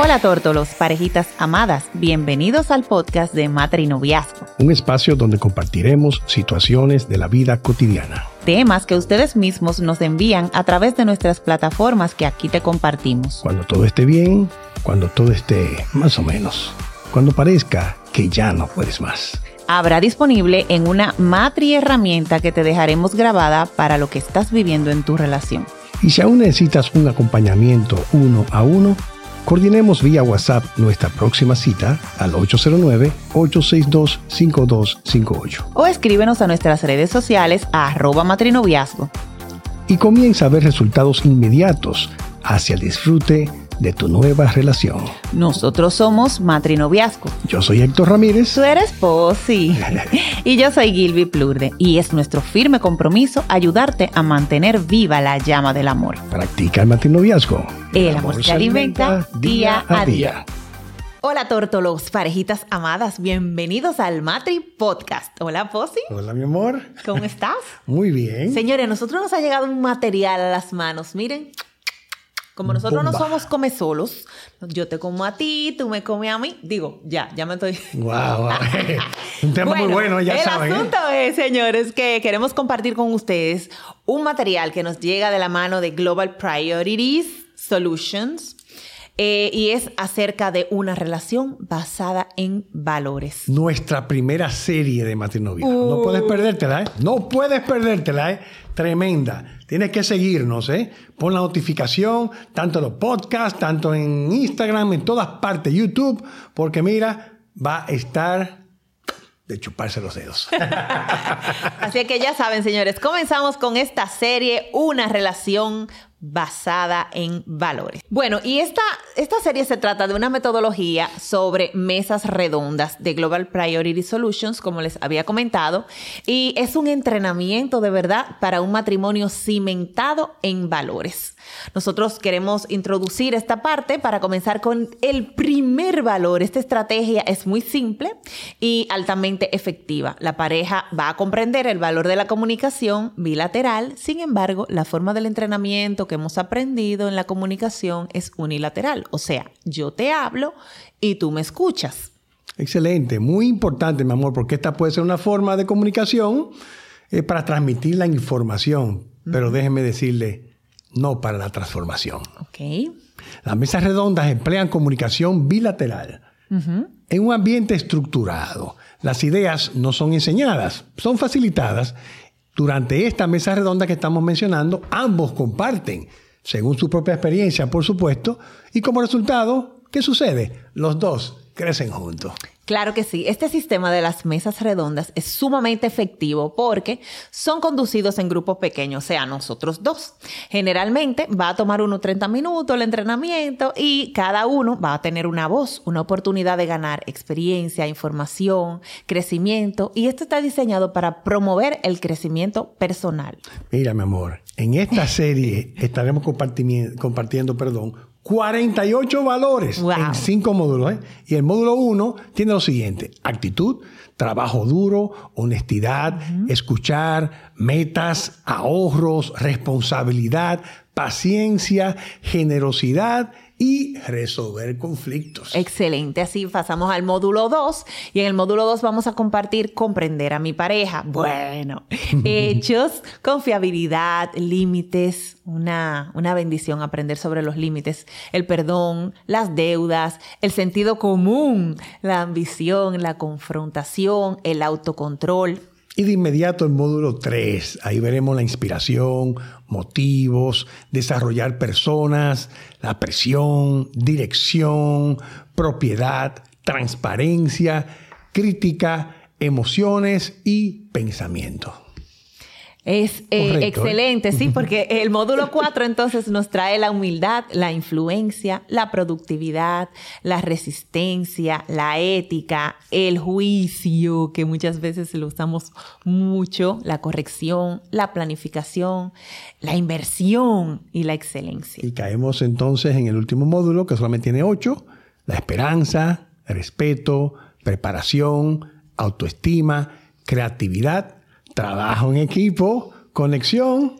Hola tórtolos, parejitas amadas, bienvenidos al podcast de Matrinoviazgo. Un espacio donde compartiremos situaciones de la vida cotidiana. Temas que ustedes mismos nos envían a través de nuestras plataformas que aquí te compartimos. Cuando todo esté bien, cuando todo esté más o menos, cuando parezca que ya no puedes más. Habrá disponible en una matri herramienta que te dejaremos grabada para lo que estás viviendo en tu relación. Y si aún necesitas un acompañamiento uno a uno, Coordinemos vía WhatsApp nuestra próxima cita al 809-862-5258. O escríbenos a nuestras redes sociales a arroba matrinoviazgo. Y comienza a ver resultados inmediatos hacia el disfrute de tu nueva relación. Nosotros somos Matrinoviazgo. Yo soy Héctor Ramírez. Tú eres Posi. y yo soy Gilby Plurde. Y es nuestro firme compromiso ayudarte a mantener viva la llama del amor. Practica el matrinoviazgo. El, amor, se alimenta día a día. Hola tórtolos, parejitas amadas, bienvenidos al Matri Podcast. Hola Posi. Hola mi amor. ¿Cómo estás? Muy bien. Señores, a nosotros nos ha llegado un material a las manos. Miren, como nosotros no somos come solos, yo te como a ti, tú me comes a mí. Digo, ya, ya me estoy. Wow, un tema muy bueno, ya saben. El ¿eh? asunto es, señores, que queremos compartir con ustedes un material que nos llega de la mano de Global Priorities Solutions. Eh, y es acerca de una relación basada en valores. Nuestra primera serie de matrimonio. No puedes uh. perdértela, ¿eh? No puedes perdértela, ¿eh? Tremenda. Tienes que seguirnos, ¿eh? Pon la notificación, tanto en los podcasts, tanto en Instagram, en todas partes, YouTube, porque mira, va a estar de chuparse los dedos. Así que ya saben, señores, comenzamos con esta serie, una relación basada en valores. Bueno, y esta, esta serie se trata de una metodología sobre mesas redondas de Global Priority Solutions, como les había comentado, y es un entrenamiento de verdad para un matrimonio cimentado en valores. Nosotros queremos introducir esta parte para comenzar con el primer valor. Esta estrategia es muy simple y altamente efectiva. La pareja va a comprender el valor de la comunicación bilateral, sin embargo, la forma del entrenamiento que hemos aprendido en la comunicación es unilateral, o sea, yo te hablo y tú me escuchas. Excelente, muy importante, mi amor, porque esta puede ser una forma de comunicación eh, para transmitir la información, pero déjeme decirle, no para la transformación. Okay. Las mesas redondas emplean comunicación bilateral en un ambiente estructurado. Las ideas no son enseñadas, son facilitadas. Durante esta mesa redonda que estamos mencionando, ambos comparten, según su propia experiencia, por supuesto, y como resultado, ¿qué sucede? Los dos crecen juntos. Claro que sí. Este sistema de las mesas redondas es sumamente efectivo porque son conducidos en grupos pequeños, o sea, nosotros dos. Generalmente va a tomar unos 30 minutos el entrenamiento y cada uno va a tener una voz, una oportunidad de ganar experiencia, información, crecimiento y esto está diseñado para promover el crecimiento personal. Mira, mi amor, en esta serie estaremos compartiendo, compartiendo perdón, 48 valores en cinco módulos. ¿eh? Y el módulo 1 tiene lo siguiente, actitud, trabajo duro, honestidad, escuchar, metas, ahorros, responsabilidad, paciencia, generosidad y resolver conflictos. Excelente, así pasamos al módulo 2 y en el módulo 2 vamos a compartir comprender a mi pareja. Bueno, hechos, confiabilidad, límites, una, una bendición aprender sobre los límites, el perdón, las deudas, el sentido común, la ambición, la confrontación, el autocontrol. Y de inmediato el módulo 3, ahí veremos la inspiración, motivos, desarrollar personas, la presión, dirección, propiedad, transparencia, crítica, emociones y pensamiento. Es eh, excelente, sí, porque el módulo 4 entonces nos trae la humildad, la influencia, la productividad, la resistencia, la ética, el juicio, que muchas veces lo usamos mucho, la corrección, la planificación, la inversión y la excelencia. Y caemos entonces en el último módulo, que solamente tiene 8, la esperanza, respeto, preparación, autoestima, creatividad trabajo en equipo, conexión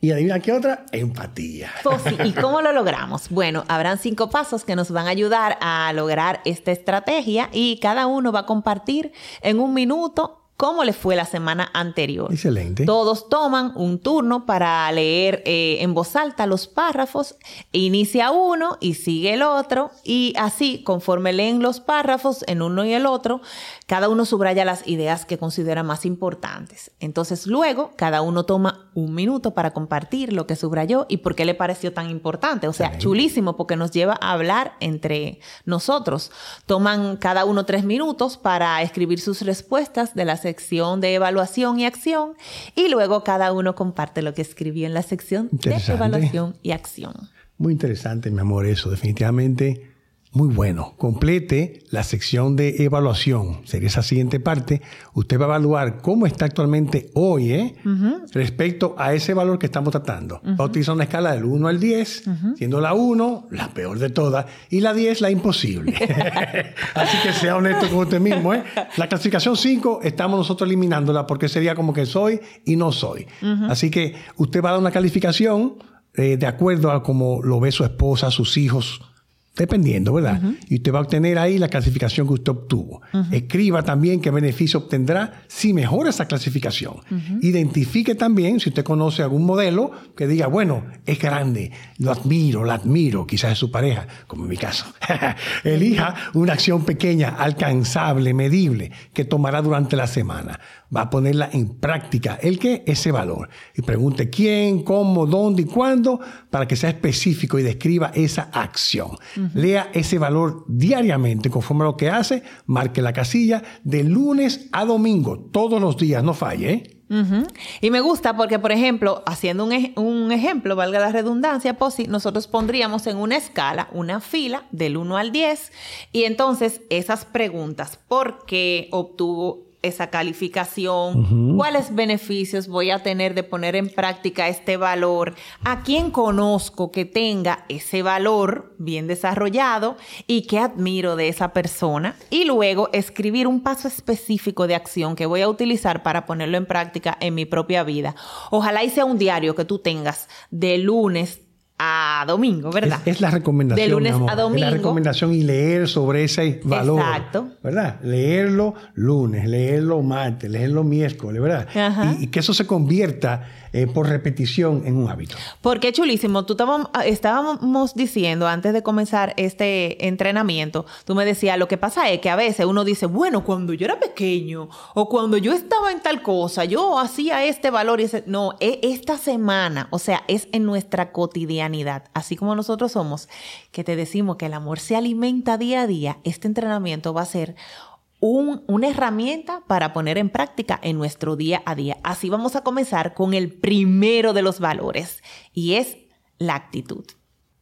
Y adivina qué otra, empatía. ¿Y cómo lo logramos? Bueno, habrán cinco pasos que nos van a ayudar a lograr esta estrategia y cada uno va a compartir en un minuto cómo le fue la semana anterior. Excelente. Todos toman un turno para leer eh, en voz alta los párrafos. Inicia uno y sigue el otro. Y así, conforme leen los párrafos en uno y el otro, cada uno subraya las ideas que considera más importantes. Entonces, luego, cada uno toma un minuto para compartir lo que subrayó y por qué le pareció tan importante. O sea, chulísimo porque nos lleva a hablar entre nosotros. Toman cada uno tres minutos para escribir sus respuestas de las sección de evaluación y acción y luego cada uno comparte lo que escribió en la sección de evaluación y acción. Muy interesante, mi amor, eso definitivamente muy bueno. Complete la sección de evaluación. Sería esa siguiente parte. Usted va a evaluar cómo está actualmente hoy ¿eh? respecto a ese valor que estamos tratando. Va a utilizar una escala del 1 al 10, siendo la 1 la peor de todas y la 10 la imposible. Así que sea honesto con usted mismo. ¿eh? La clasificación 5 estamos nosotros eliminándola porque sería como que soy y no soy. Así que usted va a dar una calificación eh, de acuerdo a cómo lo ve su esposa, sus hijos, dependiendo, ¿verdad? Y usted va a obtener ahí la clasificación que usted obtuvo. Escriba también qué beneficio obtendrá si mejora esa clasificación. Identifique también, si usted conoce algún modelo, que diga, bueno, es grande, lo admiro, la admiro, quizás es su pareja, como en mi caso. Elija una acción pequeña, alcanzable, medible, que tomará durante la semana. Va a ponerla en práctica, el que ese valor. Y pregunte quién, cómo, dónde y cuándo, para que sea específico y describa esa acción. Lea ese valor diariamente conforme a lo que hace, marque la casilla de lunes a domingo, todos los días, no falle. ¿eh? Y me gusta porque, por ejemplo, haciendo un, ejemplo, valga la redundancia, pues nosotros pondríamos en una escala una fila del 1 al 10 y entonces esas preguntas, ¿por qué obtuvo esa calificación, cuáles beneficios voy a tener de poner en práctica este valor, a quién conozco que tenga ese valor bien desarrollado y qué admiro de esa persona y luego escribir un paso específico de acción que voy a utilizar para ponerlo en práctica en mi propia vida. Ojalá y sea un diario que tú tengas de lunes a domingo, ¿verdad? Es, la recomendación. De lunes a domingo. Es la recomendación y leer sobre ese valor. Exacto. ¿Verdad? Leerlo lunes, leerlo martes, leerlo miércoles, ¿verdad? Y, y, que eso se convierta eh, por repetición en un hábito. Porque chulísimo, tú estábamos diciendo antes de comenzar este entrenamiento, tú me decías, lo que pasa es que a veces uno dice, bueno, cuando yo era pequeño o cuando yo estaba en tal cosa, yo hacía este valor y ese... No, es esta semana, o sea, es en nuestra así como nosotros somos, que te decimos que el amor se alimenta día a día, este entrenamiento va a ser una herramienta para poner en práctica en nuestro día a día. Así vamos a comenzar con el primero de los valores y es la actitud.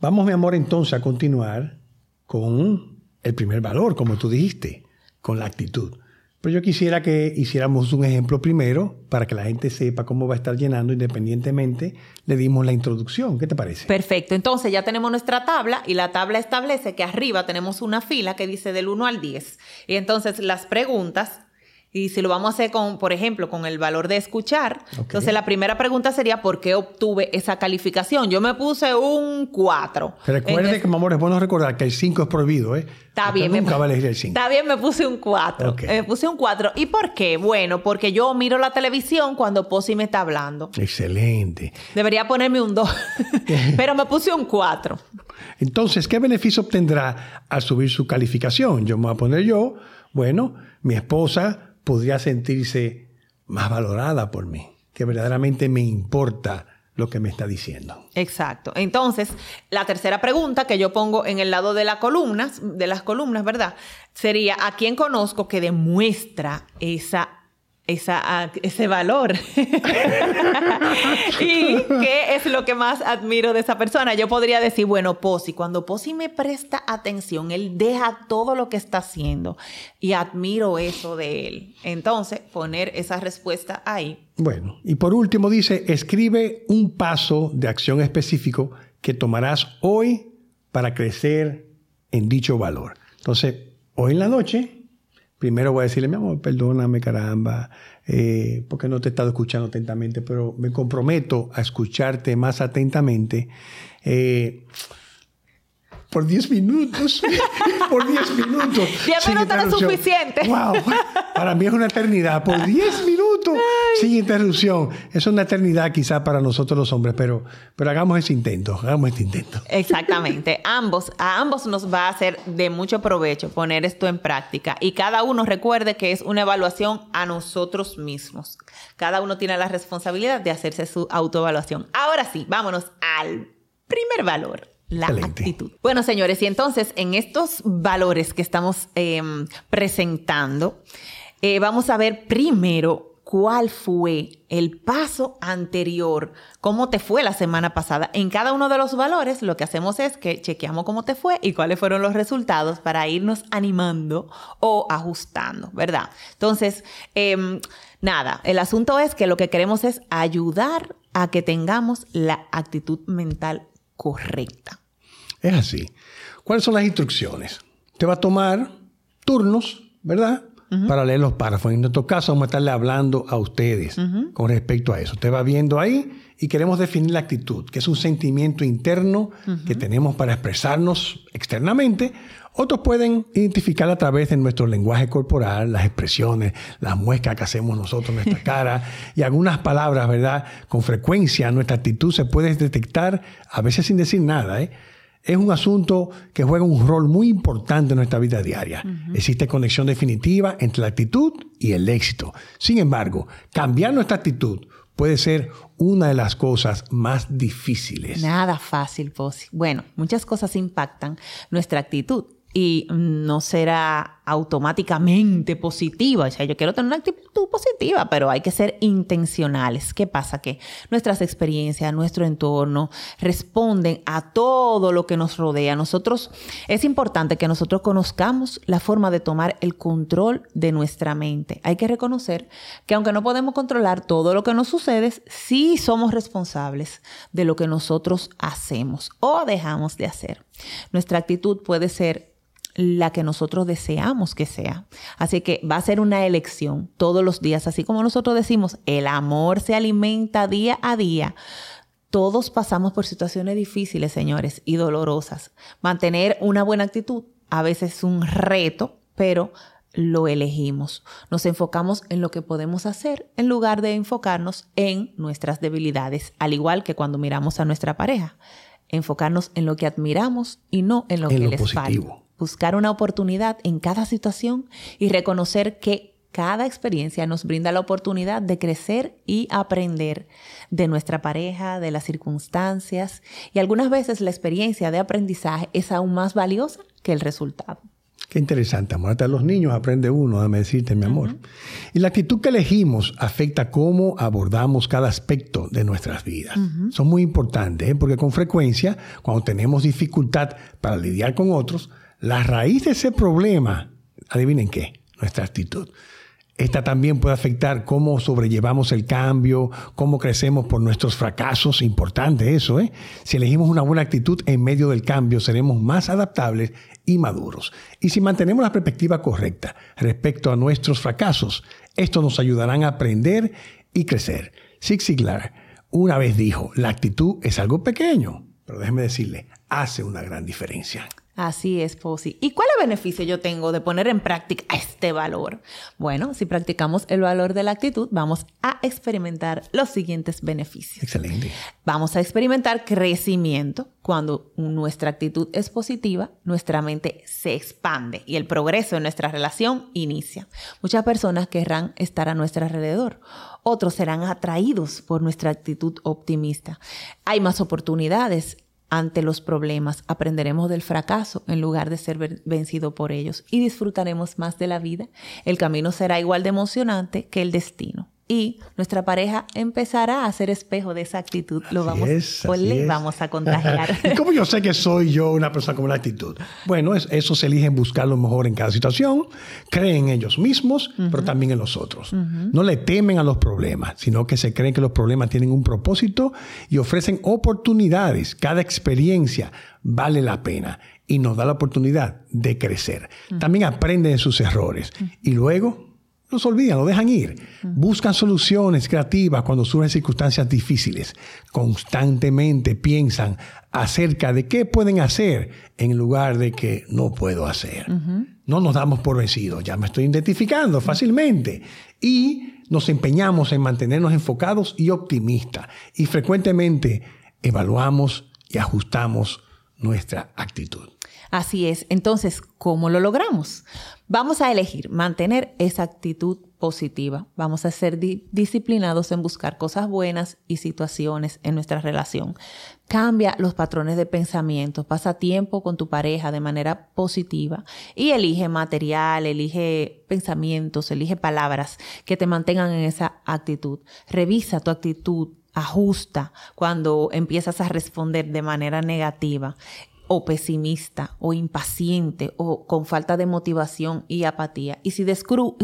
Vamos, mi amor, entonces a continuar con el primer valor, como tú dijiste, con la actitud. Pero yo quisiera que hiciéramos un ejemplo primero para que la gente sepa cómo va a estar llenando independientemente. Le dimos la introducción. ¿Qué te parece? Perfecto. Entonces ya tenemos nuestra tabla y la tabla establece que arriba tenemos una fila que dice del 1 al 10. Y entonces las preguntas y si lo vamos a hacer con, por ejemplo, con el valor de escuchar, entonces la primera pregunta sería ¿por qué obtuve esa calificación? Yo me puse un 4. Recuerde que, mi amor, es bueno recordar que el 5 es prohibido, ¿eh? Está bien. Nunca me, va a elegir el 5. Está bien, me puse un 4. Me puse un 4. ¿Y por qué? Bueno, porque yo miro la televisión cuando Posi me está hablando. Excelente. Debería ponerme un 2, pero me puse un 4. Entonces, ¿qué beneficio obtendrá al subir su calificación? Yo me voy a poner yo, bueno, mi esposa podría sentirse más valorada por mí, que verdaderamente me importa lo que me está diciendo. Exacto. Entonces, la tercera pregunta que yo pongo en el lado de las columnas, de las columnas, ¿verdad? Sería ¿a quién conozco que demuestra esa esa, ese valor. ¿Y qué es lo que más admiro de esa persona? Yo podría decir, bueno, Posi, cuando Posi me presta atención, él deja todo lo que está haciendo y admiro eso de él. Entonces, poner esa respuesta ahí. Bueno, y por último dice, escribe un paso de acción específico que tomarás hoy para crecer en dicho valor. Entonces, hoy en la noche primero voy a decirle, mi amor, perdóname, caramba, eh, porque no te he estado escuchando atentamente, pero me comprometo a escucharte más atentamente. Eh, por 10 minutos. por 10 minutos. 10 minutos no es suficiente. Wow. Para mí es una eternidad. Por 10 minutos sin interrupción. Es una eternidad quizá para nosotros los hombres, pero, pero hagamos ese intento. Hagamos este intento. Exactamente. ambos, a ambos nos va a hacer de mucho provecho poner esto en práctica. Y cada uno recuerde que es una evaluación a nosotros mismos. Cada uno tiene la responsabilidad de hacerse su autoevaluación. Ahora sí, vámonos al primer valor la actitud. Bueno, señores, y entonces en estos valores que estamos em, presentando, eh, vamos a ver primero cuál fue el paso anterior, cómo te fue la semana pasada. En cada uno de los valores lo que hacemos es que chequeamos cómo te fue y cuáles fueron los resultados para irnos animando o ajustando, ¿verdad? Entonces, em, nada, el asunto es que lo que queremos es ayudar a que tengamos la actitud mental correcta. Es así. ¿Cuáles son las instrucciones? Te va a tomar turnos, ¿verdad? Para leer los párrafos. En nuestro caso, vamos a estarle hablando a ustedes con respecto a eso. Te va viendo ahí y queremos definir la actitud, que es un sentimiento interno que tenemos para expresarnos externamente. Otros pueden identificar a través de nuestro lenguaje corporal, las expresiones, las muescas que hacemos nosotros en nuestra cara y algunas palabras, ¿verdad? Con frecuencia nuestra actitud se puede detectar, a veces sin decir nada, ¿eh? Es un asunto que juega un rol muy importante en nuestra vida diaria. Existe conexión definitiva entre la actitud y el éxito. Sin embargo, cambiar nuestra actitud puede ser una de las cosas más difíciles. Nada fácil, Posi. Bueno, muchas cosas impactan nuestra actitud y no será automáticamente positiva. O sea, yo quiero tener una actitud positiva, pero hay que ser intencionales. ¿Qué pasa? Que nuestras experiencias, nuestro entorno responden a todo lo que nos rodea. Nosotros, es importante que nosotros conozcamos la forma de tomar el control de nuestra mente. Hay que reconocer que aunque no podemos controlar todo lo que nos sucede, sí somos responsables de lo que nosotros hacemos o dejamos de hacer. Nuestra actitud puede ser la que nosotros deseamos que sea. Así que va a ser una elección todos los días, así como nosotros decimos, el amor se alimenta día a día. Todos pasamos por situaciones difíciles, señores, y dolorosas. Mantener una buena actitud a veces es un reto, pero lo elegimos. Nos enfocamos en lo que podemos hacer en lugar de enfocarnos en nuestras debilidades, al igual que cuando miramos a nuestra pareja. Enfocarnos en lo que admiramos y no en lo que les positivo buscar una oportunidad en cada situación y reconocer que cada experiencia nos brinda la oportunidad de crecer y aprender de nuestra pareja, de las circunstancias y algunas veces la experiencia de aprendizaje es aún más valiosa que el resultado. Qué interesante, amor. Hasta los niños aprende uno, déjame decirte, mi amor. Y la actitud que elegimos afecta cómo abordamos cada aspecto de nuestras vidas. Son muy importantes, ¿eh? porque con frecuencia, cuando tenemos dificultad para lidiar con otros, la raíz de ese problema, adivinen qué, nuestra actitud. Esta también puede afectar cómo sobrellevamos el cambio, cómo crecemos por nuestros fracasos. Importante eso, ¿eh? Si elegimos una buena actitud en medio del cambio, seremos más adaptables y maduros. Y si mantenemos la perspectiva correcta respecto a nuestros fracasos, esto nos ayudará a aprender y crecer. Zig Ziglar una vez dijo, la actitud es algo pequeño, pero déjeme decirle, hace una gran diferencia. Así es, Posi. ¿Y cuál es el beneficio yo tengo de poner en práctica este valor? Bueno, si practicamos el valor de la actitud, vamos a experimentar los siguientes beneficios. Excelente. Vamos a experimentar crecimiento. Cuando nuestra actitud es positiva, nuestra mente se expande y el progreso en nuestra relación inicia. Muchas personas querrán estar a nuestro alrededor. Otros serán atraídos por nuestra actitud optimista. Hay más oportunidades ante los problemas, aprenderemos del fracaso en lugar de ser vencido por ellos y disfrutaremos más de la vida. El camino será igual de emocionante que el destino. Y nuestra pareja empezará a ser espejo de esa actitud. Lo vamos, o le vamos a contagiar. ¿Y cómo yo sé que soy yo una persona con una actitud? Bueno, es, eso se eligen buscar lo mejor en cada situación, creen en ellos mismos, pero también en los otros. No le temen a los problemas, sino que se creen que los problemas tienen un propósito y ofrecen oportunidades. Cada experiencia vale la pena y nos da la oportunidad de crecer. También aprenden de sus errores y luego los olvidan, lo dejan ir. Buscan soluciones creativas cuando surgen circunstancias difíciles. Constantemente piensan acerca de qué pueden hacer en lugar de que no puedo hacer. No nos damos por vencidos, ya me estoy identificando fácilmente. Y nos empeñamos en mantenernos enfocados y optimistas. Y frecuentemente evaluamos y ajustamos nuestra actitud. Así es. Entonces, ¿cómo lo logramos? Vamos a elegir mantener esa actitud positiva. Vamos a ser disciplinados en buscar cosas buenas y situaciones en nuestra relación. Cambia los patrones de pensamiento, pasa tiempo con tu pareja de manera positiva y elige material, elige pensamientos, elige palabras que te mantengan en esa actitud. Revisa tu actitud ajusta cuando empiezas a responder de manera negativa o pesimista o impaciente o con falta de motivación y apatía. Y si,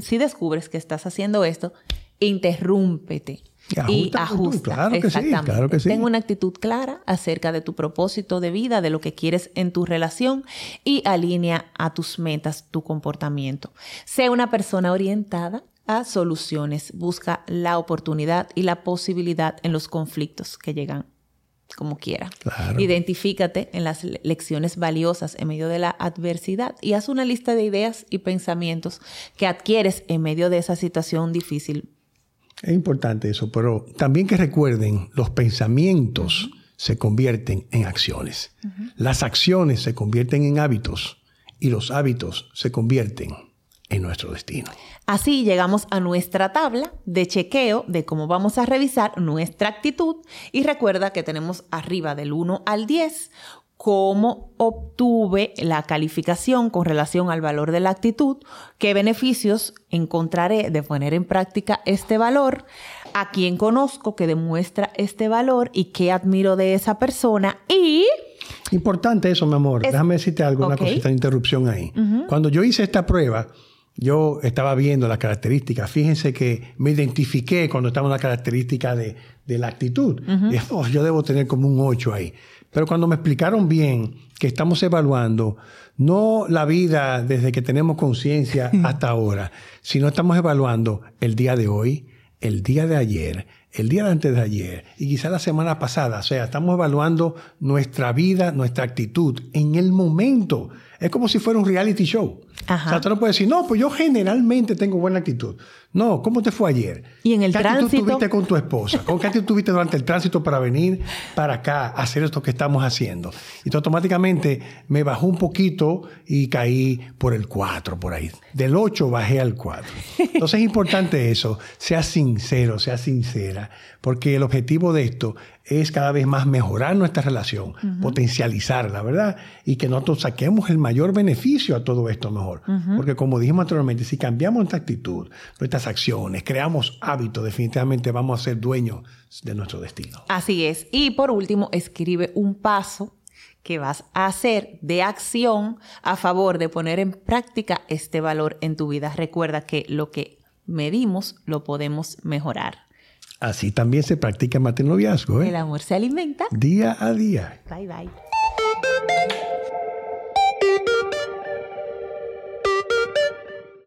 si descubres que estás haciendo esto, interrúmpete. Y, ajusta. Claro que sí, claro que sí. Ten una actitud clara acerca de tu propósito de vida, de lo que quieres en tu relación y alinea a tus metas tu comportamiento. Sé una persona orientada a soluciones. Busca la oportunidad y la posibilidad en los conflictos que llegan como quiera. Identifícate en las lecciones valiosas en medio de la adversidad y haz una lista de ideas y pensamientos que adquieres en medio de esa situación difícil. Es importante eso, pero también que recuerden, los pensamientos se convierten en acciones. Las acciones se convierten en hábitos y los hábitos se convierten en nuestro destino. Así llegamos a nuestra tabla de chequeo de cómo vamos a revisar nuestra actitud y recuerda que tenemos arriba del 1 al 10 cómo obtuve la calificación con relación al valor de la actitud, qué beneficios encontraré de poner en práctica este valor, a quién conozco que demuestra este valor y qué admiro de esa persona y... Importante eso, mi amor. Déjame decirte algo, una cosita de interrupción ahí. Cuando yo hice esta prueba, yo estaba viendo las características. Fíjense que me identifiqué cuando estaba en la característica de, la actitud. Oh, yo debo tener como un 8 ahí. Pero cuando me explicaron bien que estamos evaluando no la vida desde que tenemos conciencia hasta ahora, sino estamos evaluando el día de hoy, el día de ayer, el día de antes de ayer y quizá la semana pasada. O sea, estamos evaluando nuestra vida, nuestra actitud en el momento. Es como si fuera un reality show. O sea, tú no puedes decir, no, pues yo generalmente tengo buena actitud. No, ¿cómo te fue ayer? Y en el ¿Qué tránsito. actitud tuviste con tu esposa? ¿Con qué actitud tuviste durante el tránsito para venir para acá a hacer esto que estamos haciendo? Y automáticamente me bajó un poquito y caí por el 4, por ahí. Del 8 bajé al 4. Entonces es importante eso. Sea sincero, sea sincera, porque el objetivo de esto es cada vez más mejorar nuestra relación, potencializarla, ¿verdad? Y que nosotros saquemos el mayor beneficio a todo esto mejor. Porque como dijimos anteriormente, si cambiamos nuestra actitud, nuestras acciones, creamos hábitos, definitivamente vamos a ser dueños de nuestro destino. Así es. Y por último, escribe un paso que vas a hacer de acción a favor de poner en práctica este valor en tu vida. Recuerda que lo que medimos lo podemos mejorar. Así también se practica matrimonio ¿eh? El amor se alimenta. Día a día. Bye bye.